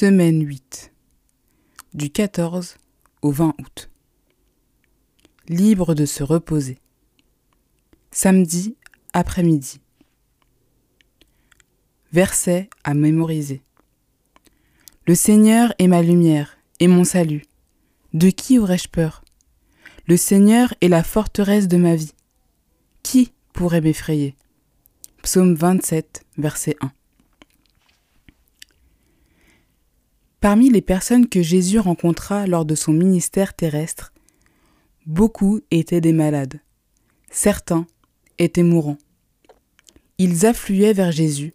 Semaine 8. Du 14 au 20 août. Libre de se reposer. Samedi après-midi. Verset à mémoriser. Le Seigneur est ma lumière et mon salut. De qui aurais-je peur? Le Seigneur est la forteresse de ma vie. Qui pourrait m'effrayer? Psaume 27, verset 1. Parmi les personnes que Jésus rencontra lors de son ministère terrestre, beaucoup étaient des malades. Certains étaient mourants. Ils affluaient vers Jésus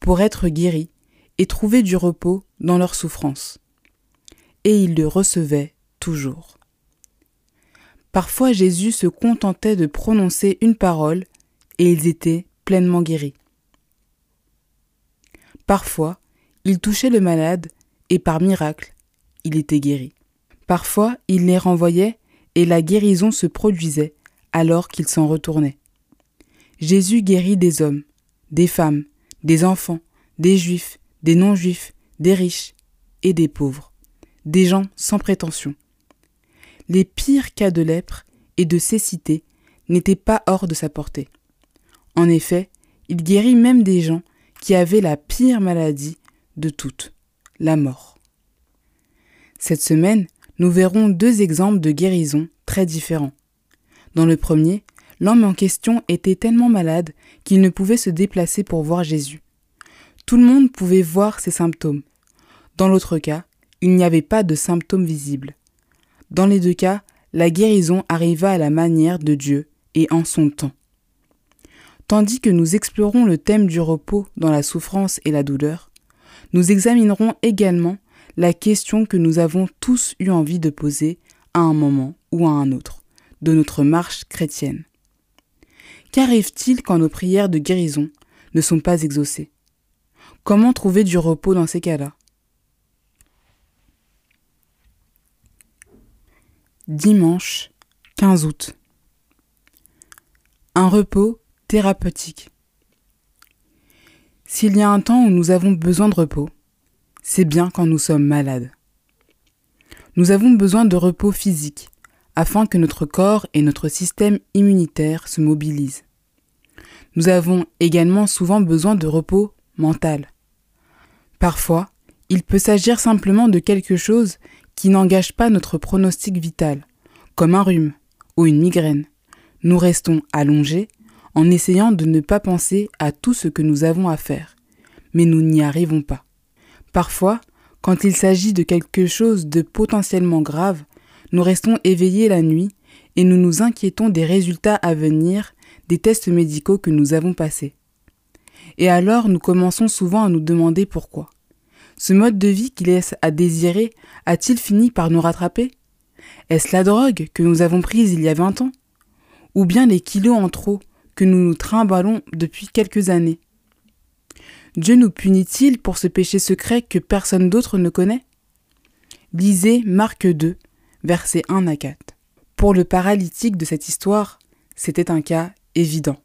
pour être guéris et trouver du repos dans leur souffrance. Et ils le recevaient toujours. Parfois Jésus se contentait de prononcer une parole et ils étaient pleinement guéris. Parfois, il touchait le malade et par miracle, il était guéri. Parfois, il les renvoyait et la guérison se produisait alors qu'ils s'en retournaient. Jésus guérit des hommes, des femmes, des enfants, des juifs, des non-juifs, des riches et des pauvres, des gens sans prétention. Les pires cas de lèpre et de cécité n'étaient pas hors de sa portée. En effet, il guérit même des gens qui avaient la pire maladie de toutes, la mort. Cette semaine, nous verrons deux exemples de guérison très différents. Dans le premier, l'homme en question était tellement malade qu'il ne pouvait se déplacer pour voir Jésus. Tout le monde pouvait voir ses symptômes. Dans l'autre cas, il n'y avait pas de symptômes visibles. Dans les deux cas, la guérison arriva à la manière de Dieu et en son temps. Tandis que nous explorons le thème du repos dans la souffrance et la douleur, nous examinerons également la question que nous avons tous eu envie de poser à un moment ou à un autre de notre marche chrétienne. Qu'arrive-t-il quand nos prières de guérison ne sont pas exaucées? Comment trouver du repos dans ces cas-là? Dimanche 15 août. Un repos thérapeutique. S'il y a un temps où nous avons besoin de repos, c'est bien quand nous sommes malades. Nous avons besoin de repos physique afin que notre corps et notre système immunitaire se mobilisent. Nous avons également souvent besoin de repos mental. Parfois, il peut s'agir simplement de quelque chose qui n'engage pas notre pronostic vital, comme un rhume ou une migraine. Nous restons allongés en essayant de ne pas penser à tout ce que nous avons à faire, mais nous n'y arrivons pas. Parfois, quand il s'agit de quelque chose de potentiellement grave, nous restons éveillés la nuit et nous nous inquiétons des résultats à venir des tests médicaux que nous avons passés. Et alors nous commençons souvent à nous demander pourquoi. Ce mode de vie qui laisse à désirer a-t-il fini par nous rattraper? Est-ce la drogue que nous avons prise il y a vingt ans? Ou bien les kilos en trop que nous nous trimballons depuis quelques années. Dieu nous punit-il pour ce péché secret que personne d'autre ne connaît? Lisez Marc 2, versets 1 à 4. Pour le paralytique de cette histoire, c'était un cas évident.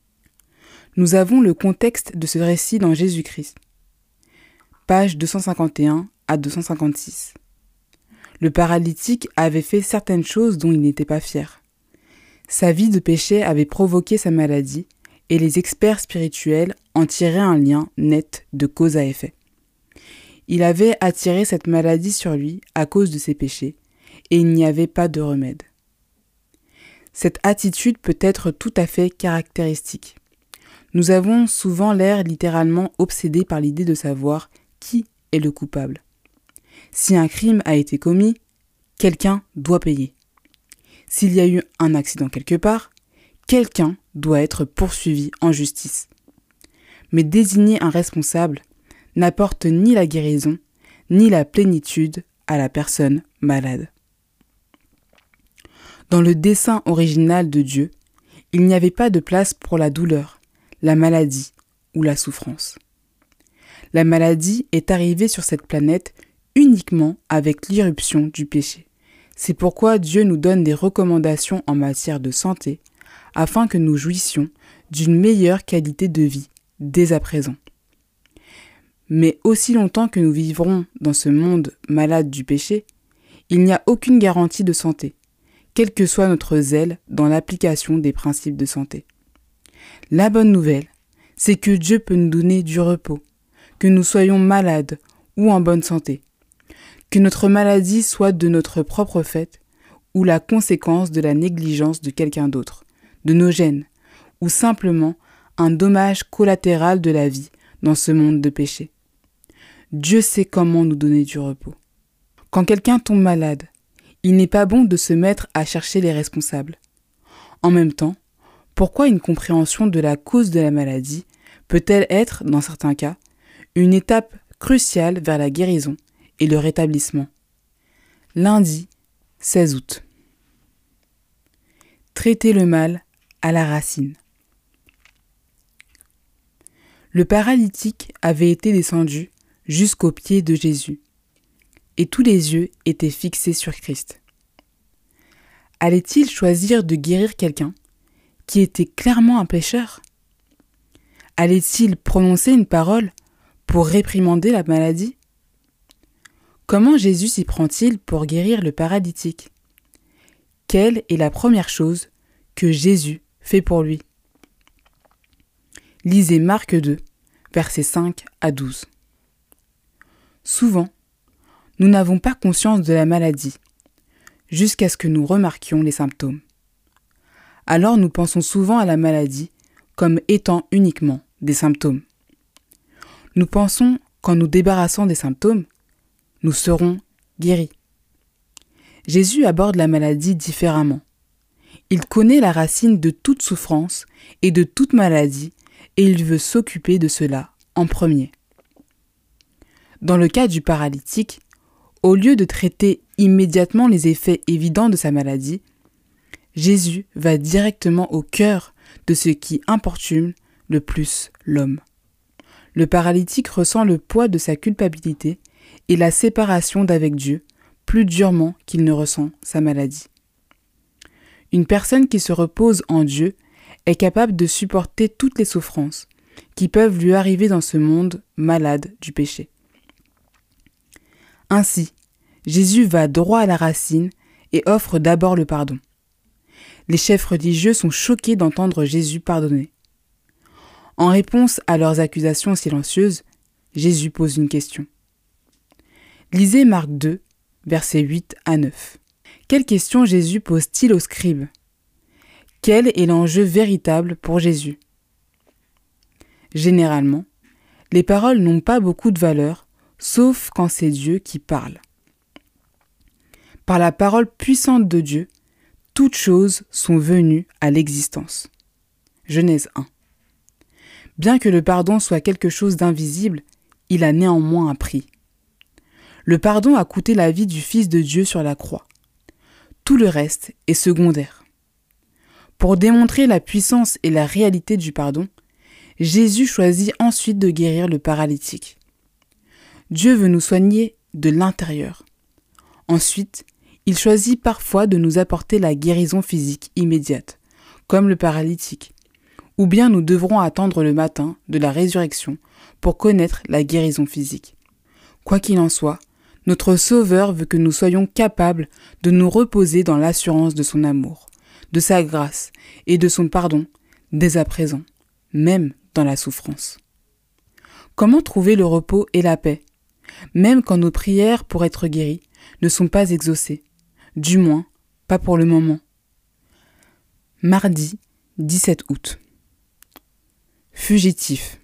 Nous avons le contexte de ce récit dans Jésus-Christ. Page 251 à 256. Le paralytique avait fait certaines choses dont il n'était pas fier. Sa vie de péché avait provoqué sa maladie, et les experts spirituels en tiraient un lien net de cause à effet. Il avait attiré cette maladie sur lui à cause de ses péchés, et il n'y avait pas de remède. Cette attitude peut être tout à fait caractéristique. Nous avons souvent l'air littéralement obsédé par l'idée de savoir qui est le coupable. Si un crime a été commis, quelqu'un doit payer. S'il y a eu un accident quelque part, quelqu'un doit être poursuivi en justice. Mais désigner un responsable n'apporte ni la guérison, ni la plénitude à la personne malade. Dans le dessein original de Dieu, il n'y avait pas de place pour la douleur, la maladie ou la souffrance. La maladie est arrivée sur cette planète uniquement avec l'irruption du péché. C'est pourquoi Dieu nous donne des recommandations en matière de santé, afin que nous jouissions d'une meilleure qualité de vie dès à présent. Mais aussi longtemps que nous vivrons dans ce monde malade du péché, il n'y a aucune garantie de santé, quel que soit notre zèle dans l'application des principes de santé. La bonne nouvelle, c'est que Dieu peut nous donner du repos, que nous soyons malades ou en bonne santé, que notre maladie soit de notre propre fait ou la conséquence de la négligence de quelqu'un d'autre, de nos gènes, ou simplement un dommage collatéral de la vie dans ce monde de péché. Dieu sait comment nous donner du repos. Quand quelqu'un tombe malade, il n'est pas bon de se mettre à chercher les responsables. En même temps, pourquoi une compréhension de la cause de la maladie peut-elle être, dans certains cas, une étape cruciale vers la guérison et le rétablissement Lundi 16 août. Traiter le mal à la racine. Le paralytique avait été descendu jusqu'aux pieds de Jésus, et tous les yeux étaient fixés sur Christ. Allait-il choisir de guérir quelqu'un qui était clairement un pécheur? Allait-il prononcer une parole pour réprimander la maladie? Comment Jésus s'y prend-il pour guérir le paralytique? Quelle est la première chose que Jésus fait pour lui? Lisez Marc 2, versets 5 à 12. Souvent, nous n'avons pas conscience de la maladie, jusqu'à ce que nous remarquions les symptômes. Alors nous pensons souvent à la maladie comme étant uniquement des symptômes. Nous pensons qu'en nous débarrassant des symptômes, nous serons guéris. Jésus aborde la maladie différemment. Il connaît la racine de toute souffrance et de toute maladie et il veut s'occuper de cela en premier. Dans le cas du paralytique, au lieu de traiter immédiatement les effets évidents de sa maladie, Jésus va directement au cœur de ce qui importune le plus l'homme. Le paralytique ressent le poids de sa culpabilité et la séparation d'avec Dieu plus durement qu'il ne ressent sa maladie. Une personne qui se repose en Dieu est capable de supporter toutes les souffrances qui peuvent lui arriver dans ce monde malade du péché. Ainsi, Jésus va droit à la racine et offre d'abord le pardon. Les chefs religieux sont choqués d'entendre Jésus pardonner. En réponse à leurs accusations silencieuses, Jésus pose une question. Lisez Marc 2, versets 8 à 9. Quelle question Jésus pose-t-il aux scribes? Quel est l'enjeu véritable pour Jésus? Généralement, les paroles n'ont pas beaucoup de valeur, sauf quand c'est Dieu qui parle. Par la parole puissante de Dieu, toutes choses sont venues à l'existence. Genèse 1. Bien que le pardon soit quelque chose d'invisible, il a néanmoins un prix. Le pardon a coûté la vie du Fils de Dieu sur la croix. Tout le reste est secondaire. Pour démontrer la puissance et la réalité du pardon, Jésus choisit ensuite de guérir le paralytique. Dieu veut nous soigner de l'intérieur. Ensuite, il choisit parfois de nous apporter la guérison physique immédiate, comme le paralytique, ou bien nous devrons attendre le matin de la résurrection pour connaître la guérison physique. Quoi qu'il en soit, notre Sauveur veut que nous soyons capables de nous reposer dans l'assurance de son amour de sa grâce et de son pardon dès à présent, même dans la souffrance. Comment trouver le repos et la paix, même quand nos prières pour être guéris ne sont pas exaucées, du moins pas pour le moment? Mardi 17 août. Fugitif.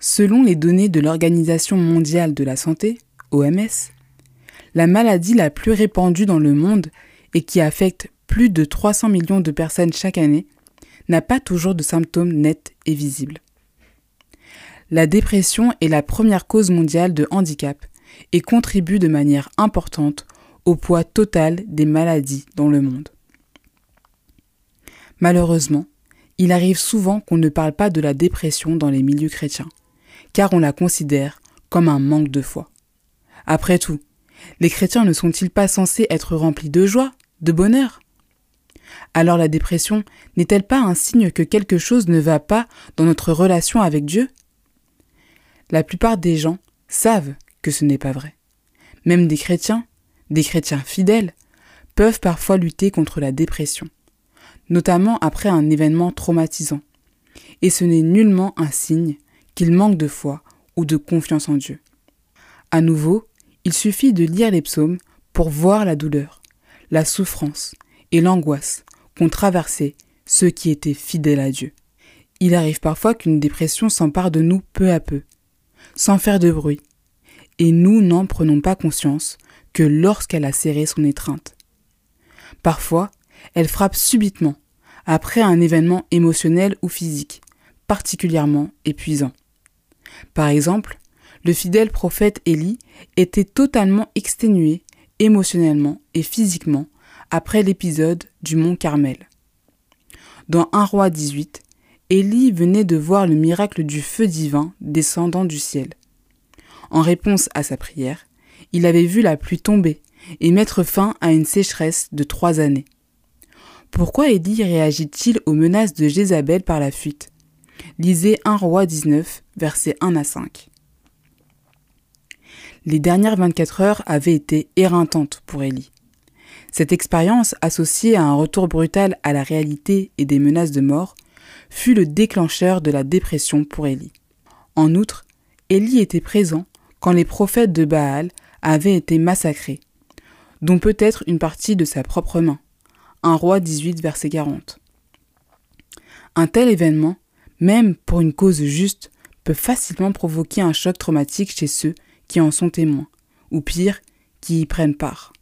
Selon les données de l'Organisation mondiale de la santé, OMS, la maladie la plus répandue dans le monde et qui affecte plus de 300 millions de personnes chaque année, n'a pas toujours de symptômes nets et visibles. La dépression est la première cause mondiale de handicap et contribue de manière importante au poids total des maladies dans le monde. Malheureusement, il arrive souvent qu'on ne parle pas de la dépression dans les milieux chrétiens, car on la considère comme un manque de foi. Après tout, les chrétiens ne sont-ils pas censés être remplis de joie, de bonheur? Alors la dépression n'est-elle pas un signe que quelque chose ne va pas dans notre relation avec Dieu? La plupart des gens savent que ce n'est pas vrai. Même des chrétiens, des chrétiens fidèles, peuvent parfois lutter contre la dépression, notamment après un événement traumatisant. Et ce n'est nullement un signe qu'ils manquent de foi ou de confiance en Dieu. À nouveau, il suffit de lire les psaumes pour voir la douleur, la souffrance et l'angoisse qu'ont traversé ceux qui étaient fidèles à Dieu. Il arrive parfois qu'une dépression s'empare de nous peu à peu, sans faire de bruit, et nous n'en prenons pas conscience que lorsqu'elle a serré son étreinte. Parfois, elle frappe subitement, après un événement émotionnel ou physique, particulièrement épuisant. Par exemple, le fidèle prophète Élie était totalement exténué émotionnellement et physiquement après l'épisode du mont Carmel. Dans 1 roi 18, Élie venait de voir le miracle du feu divin descendant du ciel. En réponse à sa prière, il avait vu la pluie tomber et mettre fin à une sécheresse de trois années. Pourquoi Élie réagit-il aux menaces de Jézabel par la fuite? Lisez 1 roi 19, versets 1 à 5. Les dernières 24 heures avaient été éreintantes pour Élie. Cette expérience, associée à un retour brutal à la réalité et des menaces de mort, fut le déclencheur de la dépression pour Élie. En outre, Élie était présent quand les prophètes de Baal avaient été massacrés, dont peut-être une partie de sa propre main. Un roi 18, verset 40. Un tel événement, même pour une cause juste, peut facilement provoquer un choc traumatique chez ceux qui en sont témoins, ou pire, qui y prennent part.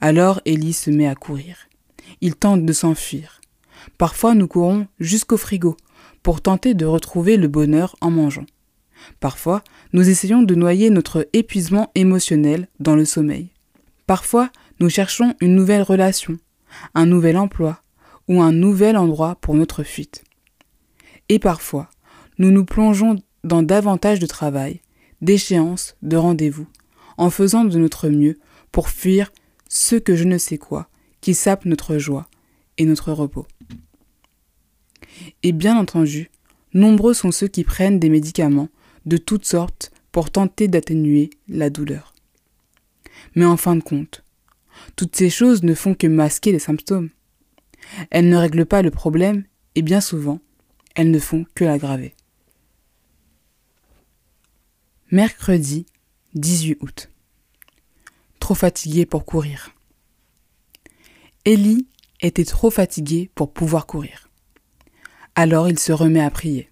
Alors Élie se met à courir. Il tente de s'enfuir. Parfois nous courons jusqu'au frigo pour tenter de retrouver le bonheur en mangeant. Parfois, nous essayons de noyer notre épuisement émotionnel dans le sommeil. Parfois, nous cherchons une nouvelle relation, un nouvel emploi ou un nouvel endroit pour notre fuite. Et parfois, nous nous plongeons dans davantage de travail, d'échéances, de rendez-vous, en faisant de notre mieux pour fuir ce que je ne sais quoi qui sape notre joie et notre repos. Et bien entendu, nombreux sont ceux qui prennent des médicaments de toutes sortes pour tenter d'atténuer la douleur. Mais en fin de compte, toutes ces choses ne font que masquer les symptômes. Elles ne règlent pas le problème et bien souvent, elles ne font que l'aggraver. Mercredi 18 août. Trop fatigué pour courir. Élie était trop fatigué pour pouvoir courir. Alors il se remet à prier.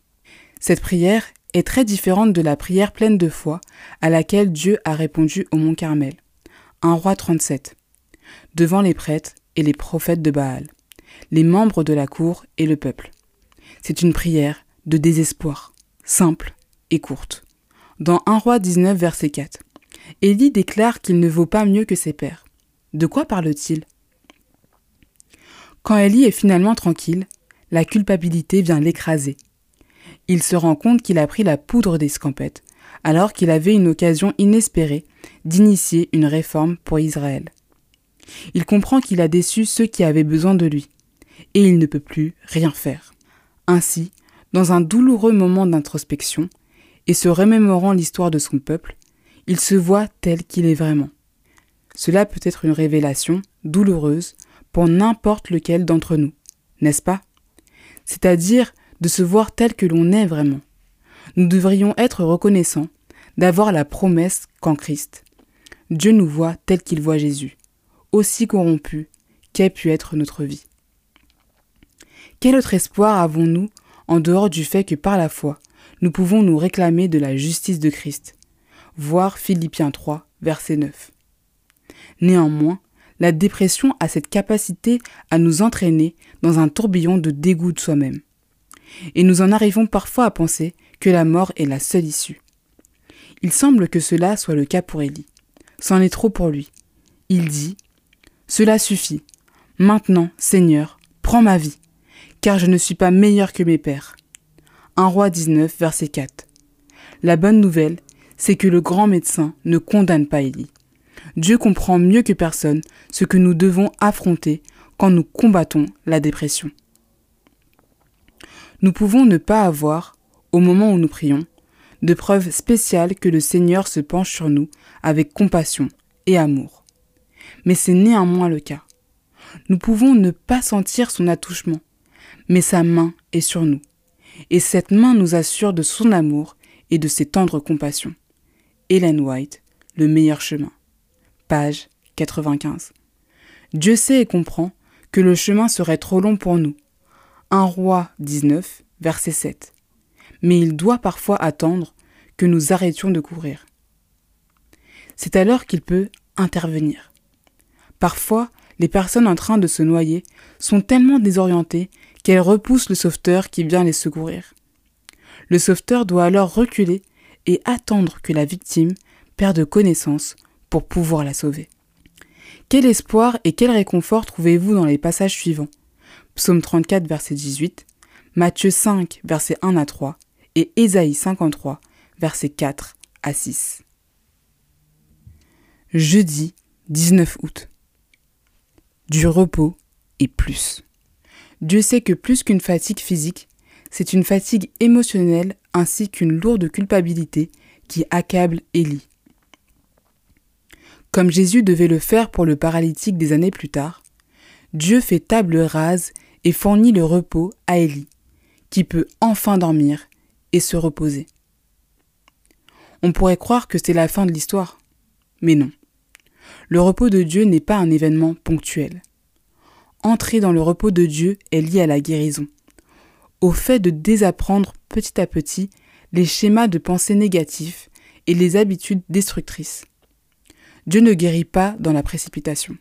Cette prière est très différente de la prière pleine de foi à laquelle Dieu a répondu au mont Carmel. 1 roi 37. Devant les prêtres et les prophètes de Baal, les membres de la cour et le peuple. C'est une prière de désespoir, simple et courte. Dans 1 roi 19, verset 4, Élie déclare qu'il ne vaut pas mieux que ses pères. De quoi parle-t-il? Quand Élie est finalement tranquille, la culpabilité vient l'écraser. Il se rend compte qu'il a pris la poudre des scampettes, alors qu'il avait une occasion inespérée d'initier une réforme pour Israël. Il comprend qu'il a déçu ceux qui avaient besoin de lui, et il ne peut plus rien faire. Ainsi, dans un douloureux moment d'introspection, et se remémorant l'histoire de son peuple, il se voit tel qu'il est vraiment. Cela peut être une révélation douloureuse pour n'importe lequel d'entre nous, n'est-ce pas? C'est-à-dire de se voir tel que l'on est vraiment. Nous devrions être reconnaissants d'avoir la promesse qu'en Christ, Dieu nous voit tel qu'il voit Jésus, aussi corrompu qu'ait pu être notre vie. Quel autre espoir avons-nous en dehors du fait que par la foi, nous pouvons nous réclamer de la justice de Christ? Voir Philippiens 3, verset 9. Néanmoins, la dépression a cette capacité à nous entraîner dans un tourbillon de dégoût de soi-même. Et nous en arrivons parfois à penser que la mort est la seule issue. Il semble que cela soit le cas pour Élie. C'en est trop pour lui. Il dit Cela suffit. Maintenant, Seigneur, prends ma vie, car je ne suis pas meilleur que mes pères. 1 roi 19, verset 4. La bonne nouvelle, c'est que le grand médecin ne condamne pas Élie. Dieu comprend mieux que personne ce que nous devons affronter quand nous combattons la dépression. Nous pouvons ne pas avoir, au moment où nous prions, de preuve spéciale que le Seigneur se penche sur nous avec compassion et amour. Mais c'est néanmoins le cas. Nous pouvons ne pas sentir son attouchement, mais sa main est sur nous, et cette main nous assure de son amour et de ses tendres compassions. Hélène White, Le meilleur chemin. Page 95. Dieu sait et comprend que le chemin serait trop long pour nous. 1 roi 19, verset 7. Mais il doit parfois attendre que nous arrêtions de courir. C'est alors qu'il peut intervenir. Parfois, les personnes en train de se noyer sont tellement désorientées qu'elles repoussent le sauveteur qui vient les secourir. Le sauveteur doit alors reculer et attendre que la victime perde connaissance pour pouvoir la sauver. Quel espoir et quel réconfort trouvez-vous dans les passages suivants? Psaume 34, verset 18, Matthieu 5, verset 1 à 3 et Ésaïe 53, verset 4 à 6. Jeudi 19 août. Du repos et plus. Dieu sait que plus qu'une fatigue physique, c'est une fatigue émotionnelle ainsi qu'une lourde culpabilité qui accable Élie. Comme Jésus devait le faire pour le paralytique des années plus tard, Dieu fait table rase et fournit le repos à Élie, qui peut enfin dormir et se reposer. On pourrait croire que c'est la fin de l'histoire, mais non. Le repos de Dieu n'est pas un événement ponctuel. Entrer dans le repos de Dieu est lié à la guérison, au fait de désapprendre petit à petit les schémas de pensée négatifs et les habitudes destructrices. Dieu ne guérit pas dans la précipitation.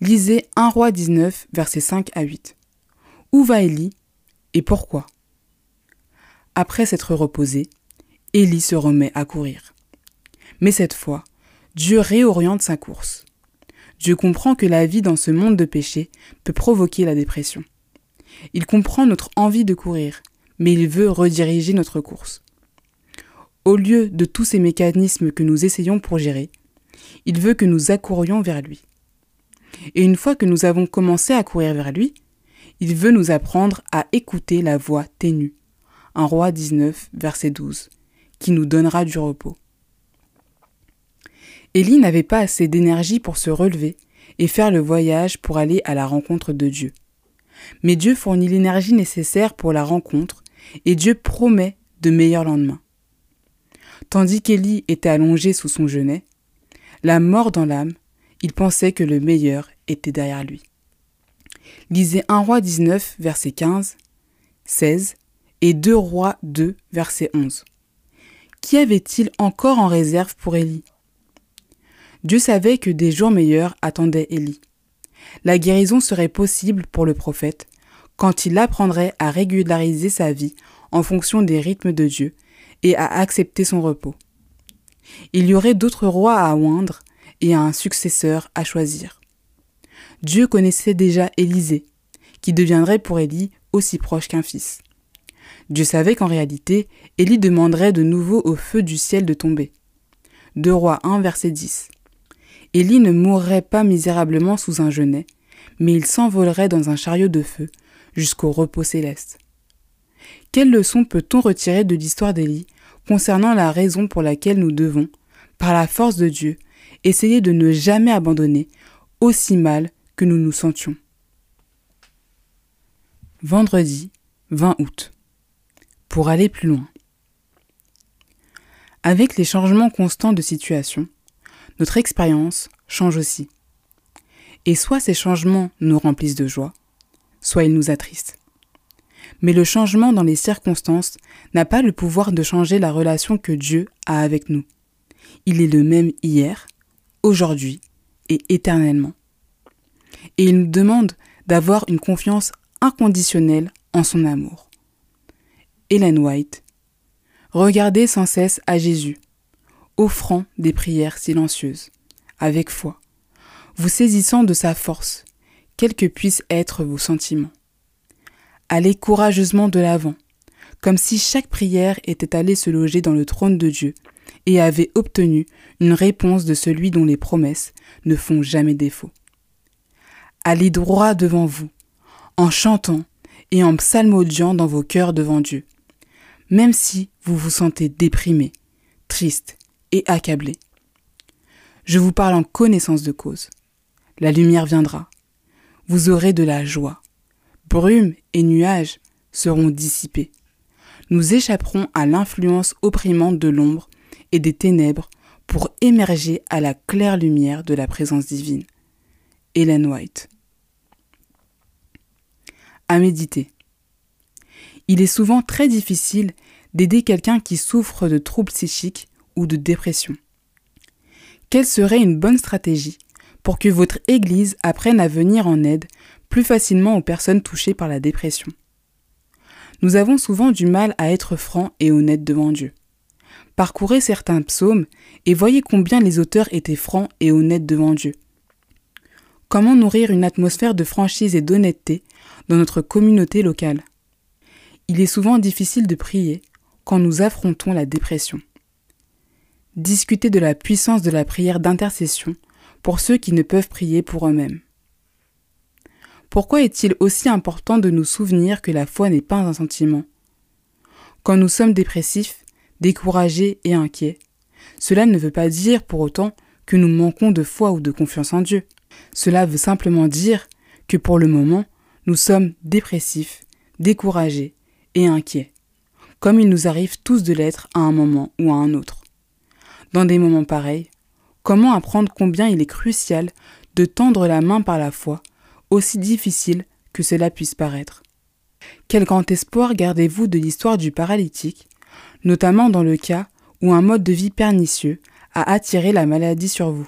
Lisez 1 roi 19, versets 5 à 8. Où va Élie et pourquoi? Après s'être reposé, Élie se remet à courir. Mais cette fois, Dieu réoriente sa course. Dieu comprend que la vie dans ce monde de péché peut provoquer la dépression. Il comprend notre envie de courir, mais il veut rediriger notre course. Au lieu de tous ces mécanismes que nous essayons pour gérer, il veut que nous accourions vers lui. Et une fois que nous avons commencé à courir vers lui, il veut nous apprendre à écouter la voix ténue. Un roi 19, verset 12, qui nous donnera du repos. Élie n'avait pas assez d'énergie pour se relever et faire le voyage pour aller à la rencontre de Dieu. Mais Dieu fournit l'énergie nécessaire pour la rencontre et Dieu promet de meilleurs lendemains. Tandis qu'Élie était allongé sous son genêt, la mort dans l'âme, il pensait que le meilleur était derrière lui. Lisez 1 roi 19, verset 15, 16 et 2 rois 2, verset 11. Qu'y avait-il encore en réserve pour Élie? Dieu savait que des jours meilleurs attendaient Élie. La guérison serait possible pour le prophète quand il apprendrait à régulariser sa vie en fonction des rythmes de Dieu et à accepter son repos. Il y aurait d'autres rois à oindre et un successeur à choisir. Dieu connaissait déjà Élisée, qui deviendrait pour Élie aussi proche qu'un fils. Dieu savait qu'en réalité, Élie demanderait de nouveau au feu du ciel de tomber. 2 Rois 1, verset 10. Élie ne mourrait pas misérablement sous un genêt, mais il s'envolerait dans un chariot de feu jusqu'au repos céleste. Quelle leçon peut-on retirer de l'histoire d'Élie concernant la raison pour laquelle nous devons, par la force de Dieu, essayer de ne jamais abandonner, aussi mal que nous nous sentions? Vendredi 20 août. Pour aller plus loin. Avec les changements constants de situation, notre expérience change aussi. Et soit ces changements nous remplissent de joie, soit ils nous attristent. Mais le changement dans les circonstances n'a pas le pouvoir de changer la relation que Dieu a avec nous. Il est le même hier, aujourd'hui et éternellement. Et il nous demande d'avoir une confiance inconditionnelle en son amour. Hélène White. Regardez sans cesse à Jésus, offrant des prières silencieuses, avec foi, vous saisissant de sa force, quels que puissent être vos sentiments. Allez courageusement de l'avant, comme si chaque prière était allée se loger dans le trône de Dieu et avait obtenu une réponse de celui dont les promesses ne font jamais défaut. Allez droit devant vous, en chantant et en psalmodiant dans vos cœurs devant Dieu. même si vous vous sentez déprimé, triste accablé. Je vous parle en connaissance de cause. La lumière viendra. Vous aurez de la joie. Brume et nuages seront dissipés. Nous échapperons à l'influence opprimante de l'ombre et des ténèbres pour émerger à la claire lumière de la présence divine. Hélène White. À méditer. Il est souvent très difficile d'aider quelqu'un qui souffre de troubles psychiques ou de dépression. Quelle serait une bonne stratégie pour que votre Église apprenne à venir en aide plus facilement aux personnes touchées par la dépression? Nous avons souvent du mal à être francs et honnêtes devant Dieu. Parcourez certains psaumes et voyez combien les auteurs étaient francs et honnêtes devant Dieu. Comment nourrir une atmosphère de franchise et d'honnêteté dans notre communauté locale? Il est souvent difficile de prier quand nous affrontons la dépression. Discutez de la puissance de la prière d'intercession pour ceux qui ne peuvent prier pour eux-mêmes. Pourquoi est-il aussi important de nous souvenir que la foi n'est pas un sentiment? Quand nous sommes dépressifs, découragés et inquiets, cela ne veut pas dire pour autant que nous manquons de foi ou de confiance en Dieu. Cela veut simplement dire que pour le moment, nous sommes dépressifs, découragés et inquiets, comme il nous arrive tous de l'être à un moment ou à un autre. Dans des moments pareils, comment apprendre combien il est crucial de tendre la main par la foi, aussi difficile que cela puisse paraître. Quel grand espoir gardez-vous de l'histoire du paralytique, notamment dans le cas où un mode de vie pernicieux a attiré la maladie sur vous?